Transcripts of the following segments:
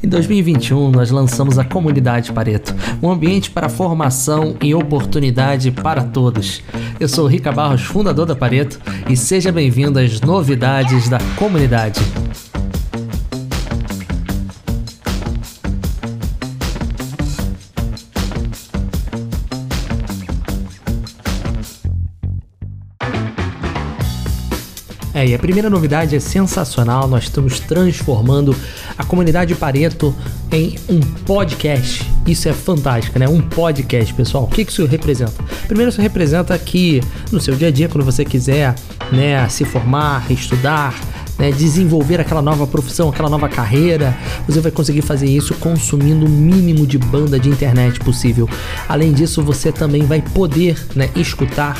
Em 2021, nós lançamos a Comunidade Pareto, um ambiente para formação e oportunidade para todos. Eu sou Rica Barros, fundador da Pareto, e seja bem-vindo às novidades da comunidade. É, e a primeira novidade é sensacional. Nós estamos transformando a comunidade Pareto em um podcast. Isso é fantástico, né? Um podcast, pessoal. O que isso representa? Primeiro, isso representa que no seu dia a dia, quando você quiser né, se formar, estudar, né, desenvolver aquela nova profissão, aquela nova carreira, você vai conseguir fazer isso consumindo o mínimo de banda de internet possível. Além disso, você também vai poder né, escutar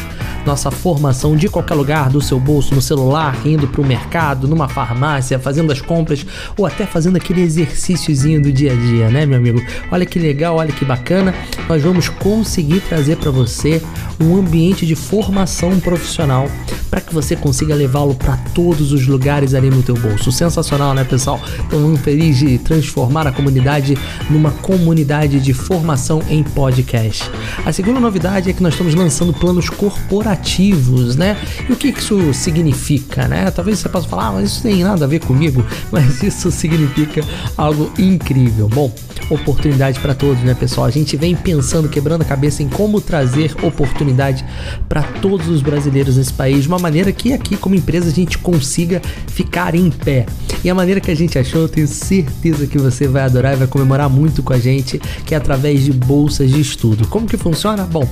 nossa formação de qualquer lugar, do seu bolso, no celular, indo para o mercado, numa farmácia, fazendo as compras ou até fazendo aquele exercíciozinho do dia a dia, né, meu amigo? Olha que legal, olha que bacana. Nós vamos conseguir trazer para você um ambiente de formação profissional para que você consiga levá-lo para todos os lugares ali no teu bolso. Sensacional, né, pessoal? Então, muito feliz de transformar a comunidade numa comunidade de formação em podcast. A segunda novidade é que nós estamos lançando planos corporativos, né? E o que isso significa, né? Talvez você possa falar, ah, mas isso tem nada a ver comigo, mas isso significa algo incrível. Bom, oportunidade para todos, né, pessoal? A gente vem pensando, quebrando a cabeça em como trazer oportunidade para todos os brasileiros nesse país, de uma maneira que aqui, como empresa, a gente consiga ficar em pé. E a maneira que a gente achou, eu tenho certeza que você vai adorar e vai comemorar muito com a gente, que é através de bolsas de estudo. Como que funciona? Bom,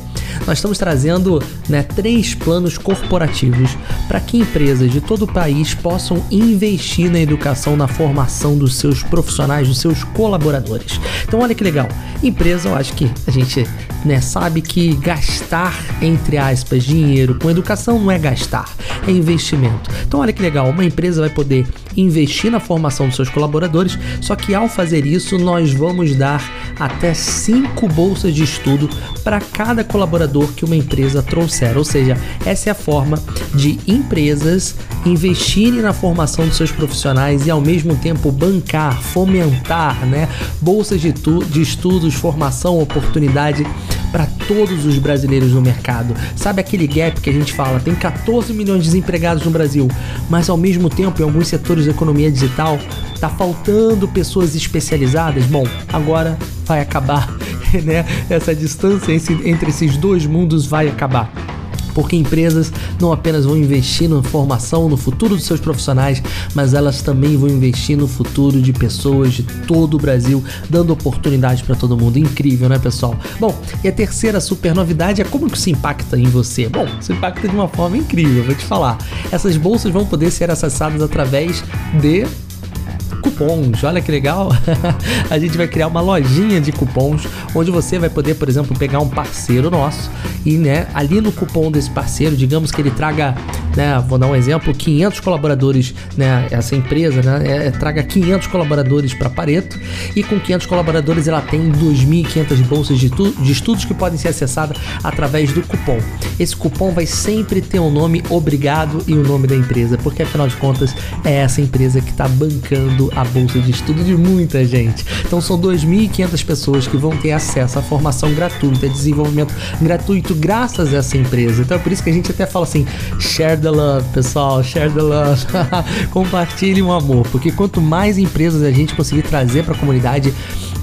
nós estamos trazendo né, três planos corporativos para que empresas de todo o país possam investir na educação, na formação dos seus profissionais, dos seus colaboradores. Então, olha que legal. Empresa, eu acho que a gente né, sabe que gastar, entre aspas, dinheiro com educação não é gastar, é investimento. Então, olha que legal. Uma empresa vai poder investir na formação dos seus colaboradores, só que ao fazer isso, nós vamos dar até cinco bolsas de estudo para cada colaborador que uma empresa trouxer. Ou seja, essa é a forma de empresas investirem na formação dos seus profissionais e ao mesmo tempo bancar, fomentar, né, bolsas de, de estudos, formação, oportunidade para todos os brasileiros no mercado. Sabe aquele gap que a gente fala? Tem 14 milhões de desempregados no Brasil, mas ao mesmo tempo, em alguns setores da economia digital, tá faltando pessoas especializadas. Bom, agora vai acabar, né? Essa distância entre esses dois mundos vai acabar porque empresas não apenas vão investir na formação, no futuro dos seus profissionais, mas elas também vão investir no futuro de pessoas de todo o Brasil, dando oportunidade para todo mundo. Incrível, né, pessoal? Bom, e a terceira super novidade é como que isso impacta em você? Bom, isso impacta de uma forma incrível, vou te falar. Essas bolsas vão poder ser acessadas através de cupons. Olha que legal! a gente vai criar uma lojinha de cupons onde você vai poder, por exemplo, pegar um parceiro nosso e, né, ali no cupom desse parceiro, digamos que ele traga, né, vou dar um exemplo, 500 colaboradores, né, essa empresa, né, é, é traga 500 colaboradores para Pareto e com 500 colaboradores ela tem 2.500 bolsas de, de estudos que podem ser acessadas através do cupom. Esse cupom vai sempre ter o um nome obrigado e o nome da empresa, porque afinal de contas é essa empresa que está bancando a bolsa de estudo de muita gente. Então são 2.500 pessoas que vão ter acesso à formação gratuita, desenvolvimento gratuito graças a essa empresa. Então é por isso que a gente até fala assim: share the love, pessoal, share the love. Compartilhe o um amor, porque quanto mais empresas a gente conseguir trazer para a comunidade,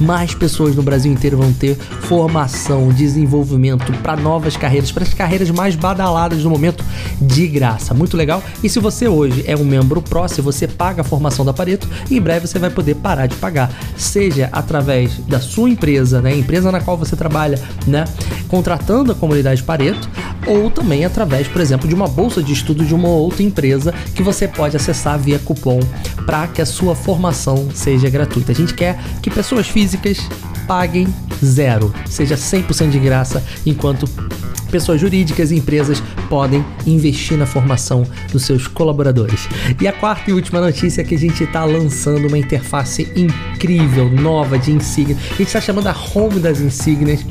mais pessoas no Brasil inteiro vão ter formação, desenvolvimento para novas carreiras, para as carreiras mais badaladas no momento de graça. Muito legal. E se você hoje é um membro pró, se você paga a formação da Pareto, em breve você vai poder parar de pagar, seja através da sua empresa, né, empresa na qual você trabalha, né, contratando a comunidade Pareto, ou também através, por exemplo, de uma bolsa de estudo de uma outra empresa que você pode acessar via cupom para que a sua formação seja gratuita. A gente quer que pessoas físicas paguem zero, seja 100% de graça, enquanto pessoas jurídicas e empresas podem investir na formação dos seus colaboradores. E a quarta e última notícia é que a gente está lançando uma interface incrível, nova de insígnia. A gente está chamando a home das insígnias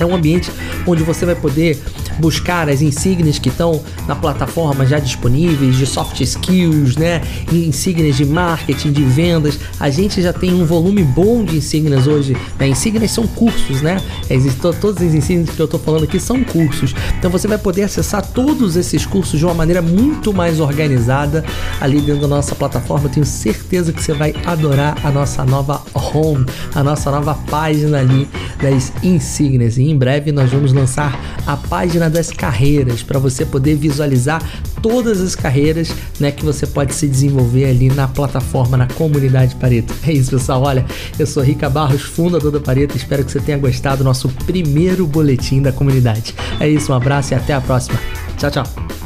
É um ambiente onde você vai poder buscar as insígnias que estão na plataforma já disponíveis de soft skills, né? Insígnias de marketing, de vendas. A gente já tem um volume bom de insígnias hoje. Né? Insígnias são cursos, né? Existem todas as insígnias que eu estou falando aqui são cursos. Então você vai poder acessar todos esses cursos de uma maneira muito mais organizada ali dentro da nossa plataforma. Eu tenho certeza que você vai adorar a nossa nova home, a nossa nova página ali das insígnias. Em breve nós vamos lançar a página das carreiras para você poder visualizar todas as carreiras né, que você pode se desenvolver ali na plataforma, na comunidade Pareto. É isso, pessoal. Olha, eu sou Rica Barros, fundador da Pareto. Espero que você tenha gostado do nosso primeiro boletim da comunidade. É isso, um abraço e até a próxima. Tchau, tchau.